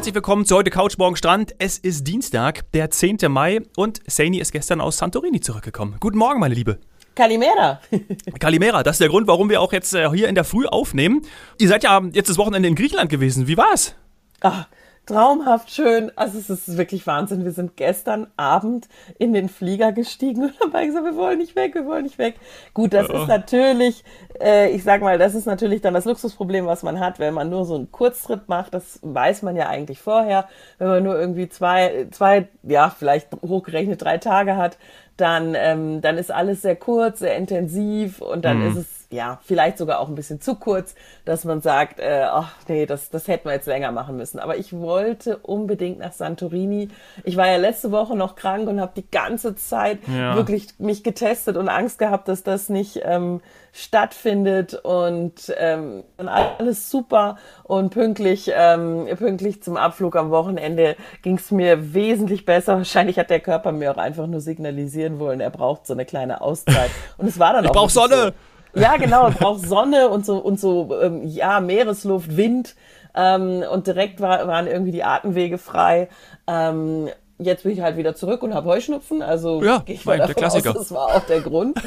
Herzlich willkommen zu heute Couch Morgen Strand. Es ist Dienstag, der 10. Mai und Saini ist gestern aus Santorini zurückgekommen. Guten Morgen, meine Liebe. Kalimera. Kalimera, das ist der Grund, warum wir auch jetzt äh, hier in der Früh aufnehmen. Ihr seid ja jetzt das Wochenende in Griechenland gewesen. Wie war's? Ach, traumhaft schön. Also es ist wirklich Wahnsinn. Wir sind gestern Abend in den Flieger gestiegen und haben gesagt, wir wollen nicht weg, wir wollen nicht weg. Gut, das oh. ist natürlich, äh, ich sag mal, das ist natürlich dann das Luxusproblem, was man hat, wenn man nur so einen Kurztrip macht. Das weiß man ja eigentlich vorher. Wenn man nur irgendwie zwei, zwei, ja, vielleicht hochgerechnet drei Tage hat, dann, ähm, dann ist alles sehr kurz, sehr intensiv und dann mhm. ist es ja, vielleicht sogar auch ein bisschen zu kurz, dass man sagt, äh, ach nee, das, das hätten wir jetzt länger machen müssen. Aber ich wollte unbedingt nach Santorini. Ich war ja letzte Woche noch krank und habe die ganze Zeit ja. wirklich mich getestet und Angst gehabt, dass das nicht ähm, stattfindet und ähm, alles super und pünktlich, ähm, pünktlich zum Abflug am Wochenende ging es mir wesentlich besser. Wahrscheinlich hat der Körper mir auch einfach nur signalisieren wollen, er braucht so eine kleine Auszeit. Und es war dann ich auch. Ich brauche Sonne! So. Ja, genau, es braucht Sonne und so und so ähm, ja Meeresluft, Wind ähm, und direkt war, waren irgendwie die Atemwege frei. Ähm, jetzt bin ich halt wieder zurück und habe Heuschnupfen, also ja, ich mal davon aus, das war auch der Grund.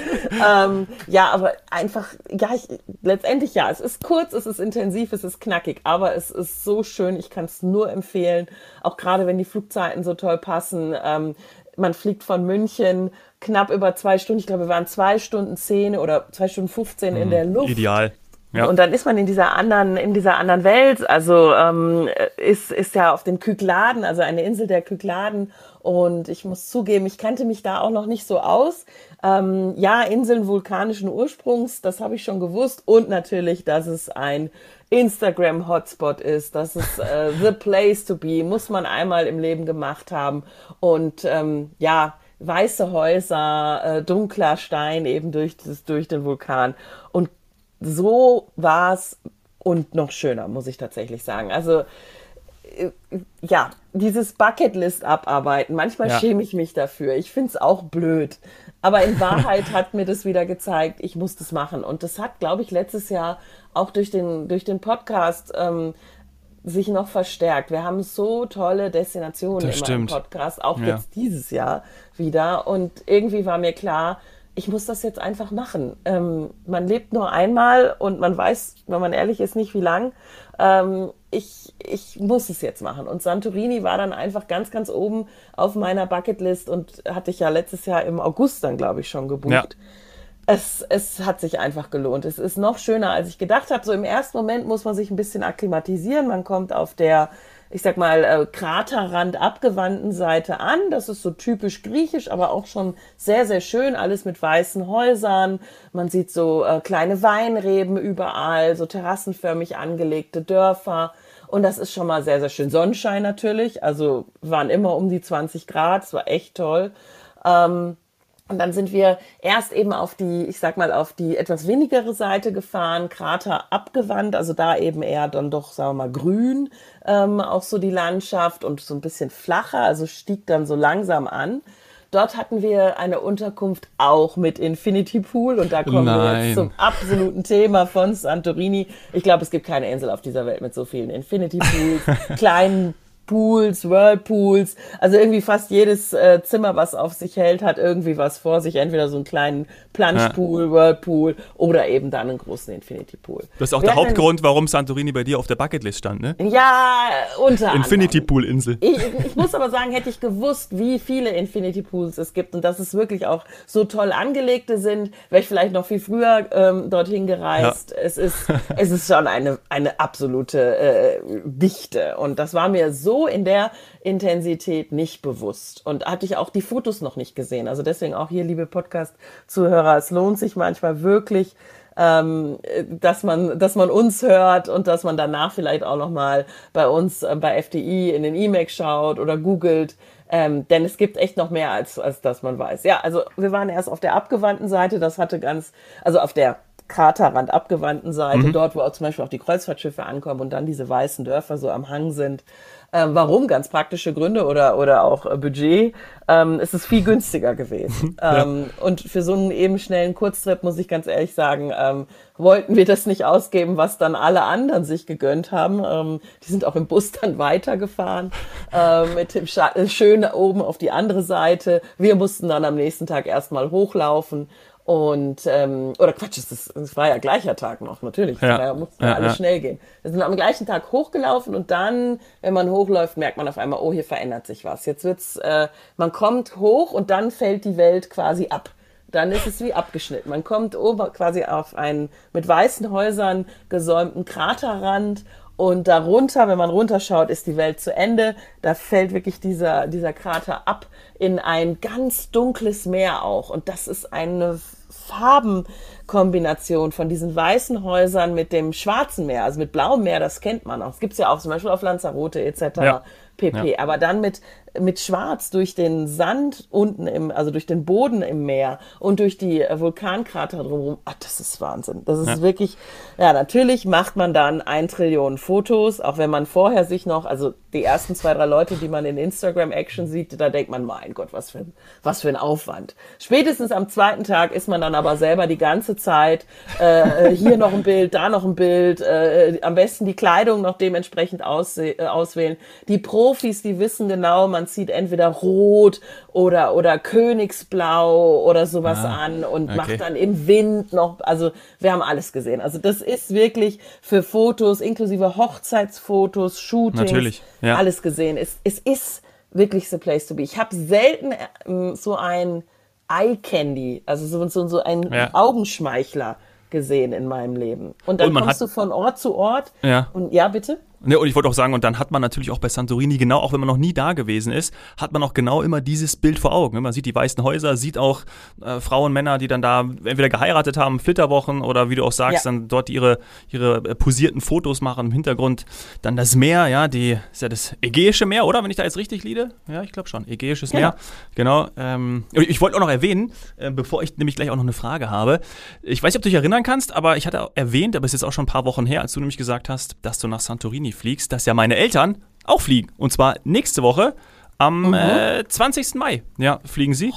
ähm, ja, aber einfach, ja, ich, letztendlich ja, es ist kurz, es ist intensiv, es ist knackig, aber es ist so schön, ich kann es nur empfehlen, auch gerade wenn die Flugzeiten so toll passen. Ähm, man fliegt von München knapp über zwei Stunden. Ich glaube, wir waren zwei Stunden zehn oder zwei Stunden 15 in mhm. der Luft. Ideal. Ja. Und dann ist man in dieser anderen, in dieser anderen Welt. Also ähm, ist, ist ja auf den Kykladen, also eine Insel der Kykladen. Und ich muss zugeben, ich kannte mich da auch noch nicht so aus. Ähm, ja, Inseln vulkanischen Ursprungs, das habe ich schon gewusst. Und natürlich, dass es ein Instagram-Hotspot ist. Das ist äh, the place to be. Muss man einmal im Leben gemacht haben. Und ähm, ja, weiße Häuser, äh, dunkler Stein eben durch, das, durch den Vulkan. Und so war es und noch schöner, muss ich tatsächlich sagen. Also äh, ja, dieses Bucketlist abarbeiten, manchmal ja. schäme ich mich dafür. Ich finde es auch blöd. Aber in Wahrheit hat mir das wieder gezeigt, ich muss das machen. Und das hat, glaube ich, letztes Jahr auch durch den, durch den Podcast ähm, sich noch verstärkt. Wir haben so tolle Destinationen das im Podcast, auch ja. jetzt dieses Jahr wieder. Und irgendwie war mir klar, ich muss das jetzt einfach machen. Ähm, man lebt nur einmal und man weiß, wenn man ehrlich ist, nicht wie lang. Ähm, ich, ich muss es jetzt machen. Und Santorini war dann einfach ganz, ganz oben auf meiner Bucketlist und hatte ich ja letztes Jahr im August dann, glaube ich, schon gebucht. Ja es, es hat sich einfach gelohnt. Es ist noch schöner, als ich gedacht habe. So im ersten Moment muss man sich ein bisschen akklimatisieren. Man kommt auf der, ich sag mal, äh, Kraterrand abgewandten Seite an. Das ist so typisch griechisch, aber auch schon sehr, sehr schön. Alles mit weißen Häusern. Man sieht so äh, kleine Weinreben überall, so terrassenförmig angelegte Dörfer. Und das ist schon mal sehr, sehr schön. Sonnenschein natürlich. Also waren immer um die 20 Grad. Es war echt toll. Ähm, und dann sind wir erst eben auf die, ich sag mal, auf die etwas wenigere Seite gefahren, Krater abgewandt, also da eben eher dann doch, sagen wir mal, grün, ähm, auch so die Landschaft und so ein bisschen flacher, also stieg dann so langsam an. Dort hatten wir eine Unterkunft auch mit Infinity Pool und da kommen Nein. wir jetzt zum absoluten Thema von Santorini. Ich glaube, es gibt keine Insel auf dieser Welt mit so vielen Infinity Pools, kleinen Pools, Whirlpools, also irgendwie fast jedes äh, Zimmer, was auf sich hält, hat irgendwie was vor sich. Entweder so einen kleinen Plungepool, ja. Whirlpool oder eben dann einen großen Infinity Pool. Das ist auch Wir der Hauptgrund, warum Santorini bei dir auf der Bucketlist stand, ne? Ja, unter Infinity Pool Insel. Ich, ich muss aber sagen, hätte ich gewusst, wie viele Infinity Pools es gibt und dass es wirklich auch so toll angelegte sind, wäre ich vielleicht noch viel früher ähm, dorthin gereist. Ja. Es ist, es ist schon eine, eine absolute äh, Dichte und das war mir so so in der Intensität nicht bewusst und hatte ich auch die Fotos noch nicht gesehen. Also deswegen auch hier, liebe Podcast-Zuhörer, es lohnt sich manchmal wirklich, ähm, dass man, dass man uns hört und dass man danach vielleicht auch noch mal bei uns äh, bei FDI in den E-Mail schaut oder googelt. Ähm, denn es gibt echt noch mehr als, als das man weiß. Ja, also wir waren erst auf der abgewandten Seite, das hatte ganz, also auf der Kraterrand abgewandten Seite, mhm. dort, wo auch zum Beispiel auch die Kreuzfahrtschiffe ankommen und dann diese weißen Dörfer so am Hang sind. Ähm, warum? Ganz praktische Gründe oder, oder auch äh, Budget. Ähm, es ist viel günstiger gewesen. ja. ähm, und für so einen eben schnellen Kurztrip, muss ich ganz ehrlich sagen, ähm, wollten wir das nicht ausgeben, was dann alle anderen sich gegönnt haben. Ähm, die sind auch im Bus dann weitergefahren äh, mit dem Scha äh, schön oben auf die andere Seite. Wir mussten dann am nächsten Tag erstmal hochlaufen und, ähm, oder Quatsch, es, ist, es war ja gleicher Tag noch, natürlich. Ja. Da musste ja, alles ja. schnell gehen. Wir sind am gleichen Tag hochgelaufen und dann, wenn man hochläuft, merkt man auf einmal, oh, hier verändert sich was. Jetzt wird's, äh, man kommt hoch und dann fällt die Welt quasi ab. Dann ist es wie abgeschnitten. Man kommt oben quasi auf einen mit weißen Häusern gesäumten Kraterrand und darunter, wenn man runterschaut, ist die Welt zu Ende. Da fällt wirklich dieser, dieser Krater ab in ein ganz dunkles Meer auch. Und das ist eine Farbenkombination von diesen weißen Häusern mit dem schwarzen Meer, also mit blauem Meer, das kennt man auch. Das gibt's ja auch zum Beispiel auf Lanzarote etc. Ja. pp. Ja. Aber dann mit mit Schwarz durch den Sand unten im, also durch den Boden im Meer und durch die äh, Vulkankrater drumherum. Ach, das ist Wahnsinn. Das ist ja. wirklich, ja, natürlich macht man dann ein Trillion Fotos, auch wenn man vorher sich noch, also die ersten zwei, drei Leute, die man in Instagram Action sieht, da denkt man, mein Gott, was für ein, was für ein Aufwand. Spätestens am zweiten Tag ist man dann aber selber die ganze Zeit, äh, äh hier noch ein Bild, da noch ein Bild, äh, am besten die Kleidung noch dementsprechend aus, äh, auswählen. Die Profis, die wissen genau, man man zieht entweder rot oder, oder Königsblau oder sowas ah, an und okay. macht dann im Wind noch, also wir haben alles gesehen. Also das ist wirklich für Fotos, inklusive Hochzeitsfotos, Shootings, Natürlich, ja. alles gesehen. Es, es ist wirklich the place to be. Ich habe selten ähm, so ein Eye Candy, also so, so, so ein ja. Augenschmeichler gesehen in meinem Leben. Und dann und kommst du von Ort zu Ort. Ja. Und ja, bitte? Ne, und ich wollte auch sagen, und dann hat man natürlich auch bei Santorini genau, auch wenn man noch nie da gewesen ist, hat man auch genau immer dieses Bild vor Augen. Man sieht die weißen Häuser, sieht auch äh, Frauen, Männer, die dann da entweder geheiratet haben, Flitterwochen oder wie du auch sagst, ja. dann dort ihre, ihre äh, posierten Fotos machen im Hintergrund. Dann das Meer, ja, die ist ja das Ägäische Meer, oder? Wenn ich da jetzt richtig liege? Ja, ich glaube schon. Ägäisches genau. Meer. Genau. Ähm, ich wollte auch noch erwähnen, äh, bevor ich nämlich gleich auch noch eine Frage habe. Ich weiß nicht, ob du dich erinnern kannst, aber ich hatte erwähnt, aber es ist jetzt auch schon ein paar Wochen her, als du nämlich gesagt hast, dass du nach Santorini fliegst, dass ja meine Eltern auch fliegen. Und zwar nächste Woche am mhm. äh, 20. Mai. Ja, fliegen sie.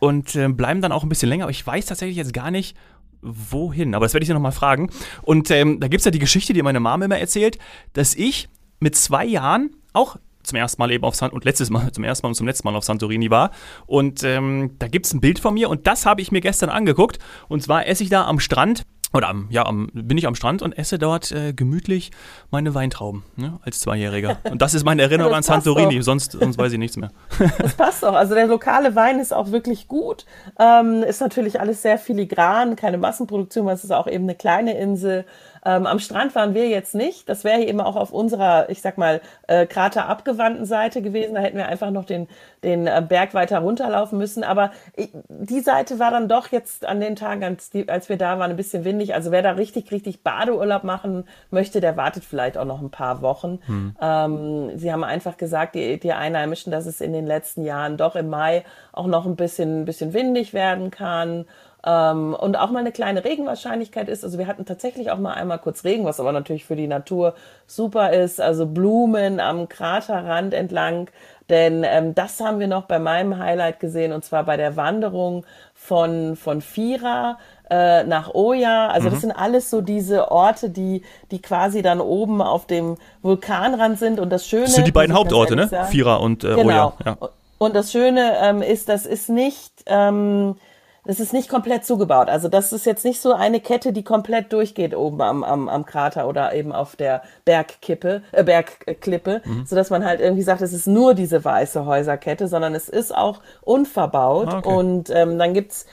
Und äh, bleiben dann auch ein bisschen länger. Aber ich weiß tatsächlich jetzt gar nicht, wohin. Aber das werde ich sie nochmal fragen. Und ähm, da gibt es ja die Geschichte, die meine Mama immer erzählt, dass ich mit zwei Jahren auch zum ersten Mal eben auf San und letztes Mal zum ersten Mal und zum letzten Mal auf Santorini war. Und ähm, da gibt es ein Bild von mir und das habe ich mir gestern angeguckt. Und zwar esse ich da am Strand oder am, ja, am, bin ich am Strand und esse dort äh, gemütlich meine Weintrauben ne, als Zweijähriger. Und das ist meine Erinnerung an Santorini, sonst, sonst weiß ich nichts mehr. das passt doch. Also der lokale Wein ist auch wirklich gut. Ähm, ist natürlich alles sehr filigran, keine Massenproduktion, weil es ist auch eben eine kleine Insel. Ähm, am Strand waren wir jetzt nicht. Das wäre eben auch auf unserer, ich sag mal, äh, kraterabgewandten Seite gewesen. Da hätten wir einfach noch den, den äh, Berg weiter runterlaufen müssen. Aber ich, die Seite war dann doch jetzt an den Tagen, als, die, als wir da waren, ein bisschen windig. Also wer da richtig, richtig Badeurlaub machen möchte, der wartet vielleicht auch noch ein paar Wochen. Hm. Ähm, sie haben einfach gesagt, die, die Einheimischen, dass es in den letzten Jahren doch im Mai auch noch ein bisschen, ein bisschen windig werden kann. Ähm, und auch mal eine kleine Regenwahrscheinlichkeit ist. Also wir hatten tatsächlich auch mal einmal kurz Regen, was aber natürlich für die Natur super ist. Also Blumen am Kraterrand entlang. Denn ähm, das haben wir noch bei meinem Highlight gesehen und zwar bei der Wanderung von, von Fira äh, nach Oya. Also mhm. das sind alles so diese Orte, die, die quasi dann oben auf dem Vulkanrand sind. Und das Schöne. Das sind die beiden Hauptorte, ne? Fira und äh, genau. Oya. Ja. Und das Schöne ähm, ist, das ist nicht. Ähm, das ist nicht komplett zugebaut. Also das ist jetzt nicht so eine Kette, die komplett durchgeht oben am, am, am Krater oder eben auf der Bergkippe, äh, Bergklippe, mhm. so dass man halt irgendwie sagt, es ist nur diese weiße Häuserkette, sondern es ist auch unverbaut. Ah, okay. Und ähm, dann gibt's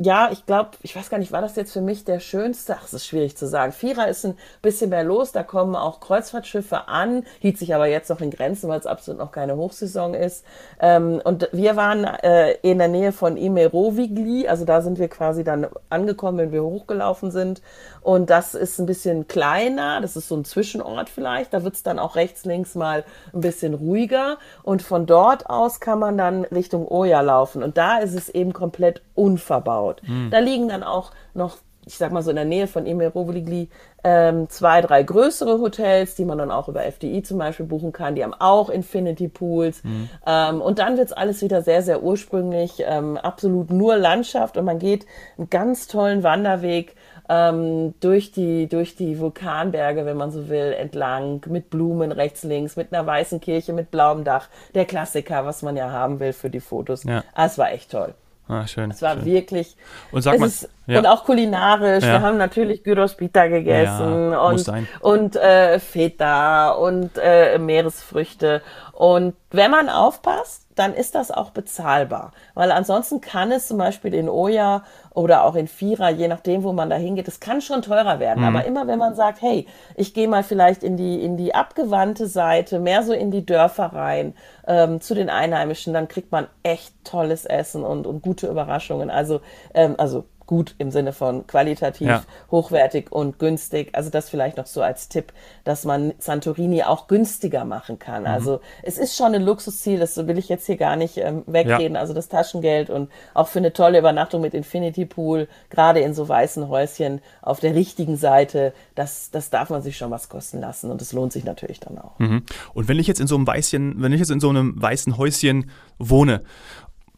ja, ich glaube, ich weiß gar nicht, war das jetzt für mich der schönste? Ach, es ist schwierig zu sagen. Vierer ist ein bisschen mehr los, da kommen auch Kreuzfahrtschiffe an, hielt sich aber jetzt noch in Grenzen, weil es absolut noch keine Hochsaison ist. Ähm, und wir waren äh, in der Nähe von Imerovigli, also da sind wir quasi dann angekommen, wenn wir hochgelaufen sind. Und das ist ein bisschen kleiner, das ist so ein Zwischenort vielleicht. Da wird es dann auch rechts, links mal ein bisschen ruhiger. Und von dort aus kann man dann Richtung Oya laufen. Und da ist es eben komplett unverbaut. Mhm. Da liegen dann auch noch ich sag mal so in der Nähe von Emir Roveligli, ähm, zwei, drei größere Hotels, die man dann auch über FDI zum Beispiel buchen kann. Die haben auch Infinity Pools. Mhm. Ähm, und dann wird's alles wieder sehr, sehr ursprünglich, ähm, absolut nur Landschaft und man geht einen ganz tollen Wanderweg ähm, durch die durch die Vulkanberge, wenn man so will, entlang mit Blumen rechts links, mit einer weißen Kirche mit blauem Dach, der Klassiker, was man ja haben will für die Fotos. Ja. Ah, es war echt toll. Ah, schön. Es war schön. wirklich. Und sag mal, ist, ja. und auch kulinarisch. Ja. Wir haben natürlich Gyros Pita gegessen ja, und und äh, Feta und äh, Meeresfrüchte. Und wenn man aufpasst, dann ist das auch bezahlbar. Weil ansonsten kann es zum Beispiel in Oya oder auch in Vierer, je nachdem, wo man da hingeht, es kann schon teurer werden. Mhm. Aber immer wenn man sagt, hey, ich gehe mal vielleicht in die, in die abgewandte Seite, mehr so in die Dörfer rein, ähm, zu den Einheimischen, dann kriegt man echt tolles Essen und, und gute Überraschungen. Also, ähm, also gut im Sinne von qualitativ, ja. hochwertig und günstig. Also das vielleicht noch so als Tipp, dass man Santorini auch günstiger machen kann. Mhm. Also es ist schon ein Luxusziel, das will ich jetzt hier gar nicht ähm, wegreden. Ja. Also das Taschengeld und auch für eine tolle Übernachtung mit Infinity Pool, gerade in so weißen Häuschen auf der richtigen Seite, das, das darf man sich schon was kosten lassen und es lohnt sich natürlich dann auch. Mhm. Und wenn ich jetzt in so einem weißen, wenn ich jetzt in so einem weißen Häuschen wohne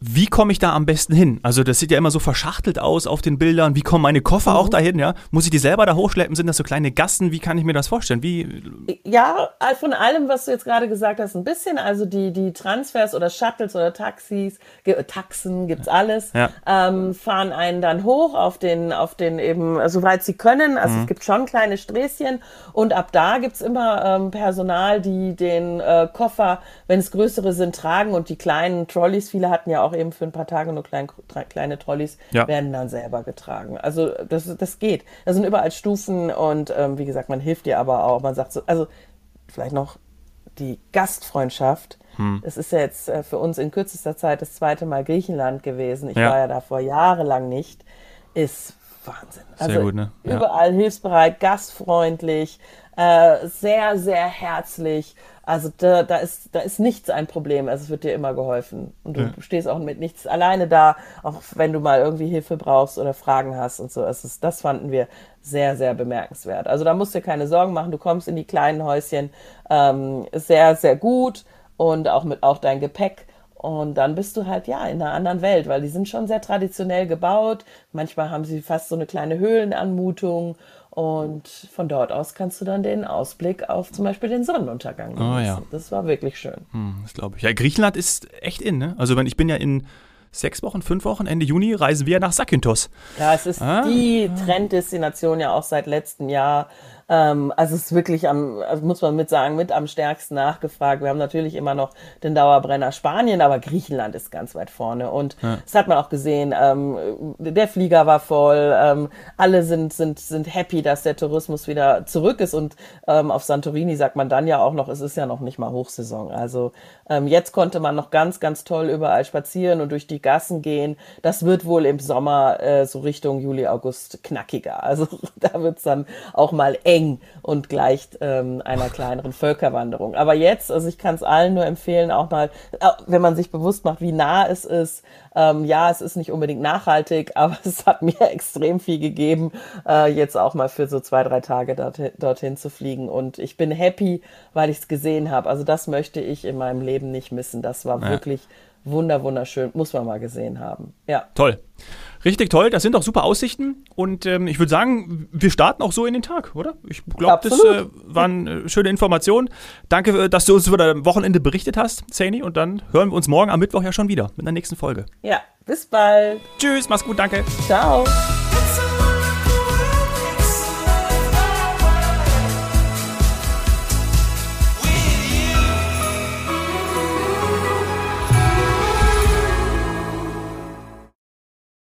wie komme ich da am besten hin? Also das sieht ja immer so verschachtelt aus auf den Bildern. Wie kommen meine Koffer mhm. auch dahin? Ja, muss ich die selber da hochschleppen? Sind das so kleine Gassen? Wie kann ich mir das vorstellen? Wie? Ja, von allem, was du jetzt gerade gesagt hast, ein bisschen. Also die die Transfers oder Shuttles oder Taxis, Taxen gibt's alles, ja. ähm, fahren einen dann hoch auf den auf den eben, soweit sie können. Also mhm. es gibt schon kleine Sträßchen und ab da gibt's immer ähm, Personal, die den äh, Koffer, wenn es größere sind, tragen und die kleinen Trolleys. Viele hatten ja auch auch eben für ein paar Tage nur klein, kleine Trolleys ja. werden dann selber getragen. Also das, das geht. Da sind überall Stufen und ähm, wie gesagt, man hilft dir aber auch. Man sagt so, also vielleicht noch die Gastfreundschaft. Hm. Es ist ja jetzt äh, für uns in kürzester Zeit das zweite Mal Griechenland gewesen. Ich ja. war ja da vor jahrelang nicht. Ist Wahnsinn. Also sehr gut, ne? Ja. überall hilfsbereit, gastfreundlich, äh, sehr, sehr herzlich. Also da, da, ist, da ist nichts ein Problem. Also es wird dir immer geholfen. Und du ja. stehst auch mit nichts alleine da, auch wenn du mal irgendwie Hilfe brauchst oder Fragen hast und so. Es ist, das fanden wir sehr, sehr bemerkenswert. Also da musst du dir keine Sorgen machen. Du kommst in die kleinen Häuschen ähm, sehr, sehr gut und auch mit auch dein Gepäck. Und dann bist du halt ja in einer anderen Welt, weil die sind schon sehr traditionell gebaut. Manchmal haben sie fast so eine kleine Höhlenanmutung und von dort aus kannst du dann den Ausblick auf zum Beispiel den Sonnenuntergang genießen. Oh, ja. Das war wirklich schön. Hm, das glaube ich. Ja, Griechenland ist echt in, ne? Also wenn ich bin ja in sechs Wochen, fünf Wochen, Ende Juni reisen wir nach Sakynthos. Ja, es ist ah. die Trenddestination ja auch seit letztem Jahr. Ähm, also es ist wirklich am, also muss man mit sagen, mit am stärksten nachgefragt. Wir haben natürlich immer noch den Dauerbrenner Spanien, aber Griechenland ist ganz weit vorne. Und ja. das hat man auch gesehen. Ähm, der Flieger war voll. Ähm, alle sind, sind, sind happy, dass der Tourismus wieder zurück ist. Und ähm, auf Santorini sagt man dann ja auch noch, es ist ja noch nicht mal Hochsaison. Also ähm, jetzt konnte man noch ganz, ganz toll überall spazieren und durch die Gassen gehen. Das wird wohl im Sommer äh, so Richtung Juli, August knackiger. Also da wird's dann auch mal eng eng und gleicht ähm, einer kleineren Völkerwanderung. Aber jetzt, also ich kann es allen nur empfehlen, auch mal, äh, wenn man sich bewusst macht, wie nah es ist. Ähm, ja, es ist nicht unbedingt nachhaltig, aber es hat mir extrem viel gegeben, äh, jetzt auch mal für so zwei, drei Tage dorthin, dorthin zu fliegen. Und ich bin happy, weil ich es gesehen habe. Also das möchte ich in meinem Leben nicht missen. Das war ja. wirklich wunder, wunderschön. Muss man mal gesehen haben. Ja. Toll. Richtig toll, das sind auch super Aussichten und ähm, ich würde sagen, wir starten auch so in den Tag, oder? Ich glaube, das äh, waren äh, schöne Informationen. Danke, äh, dass du uns über das Wochenende berichtet hast, Zany, und dann hören wir uns morgen am Mittwoch ja schon wieder mit der nächsten Folge. Ja, bis bald. Tschüss, mach's gut, danke. Ciao.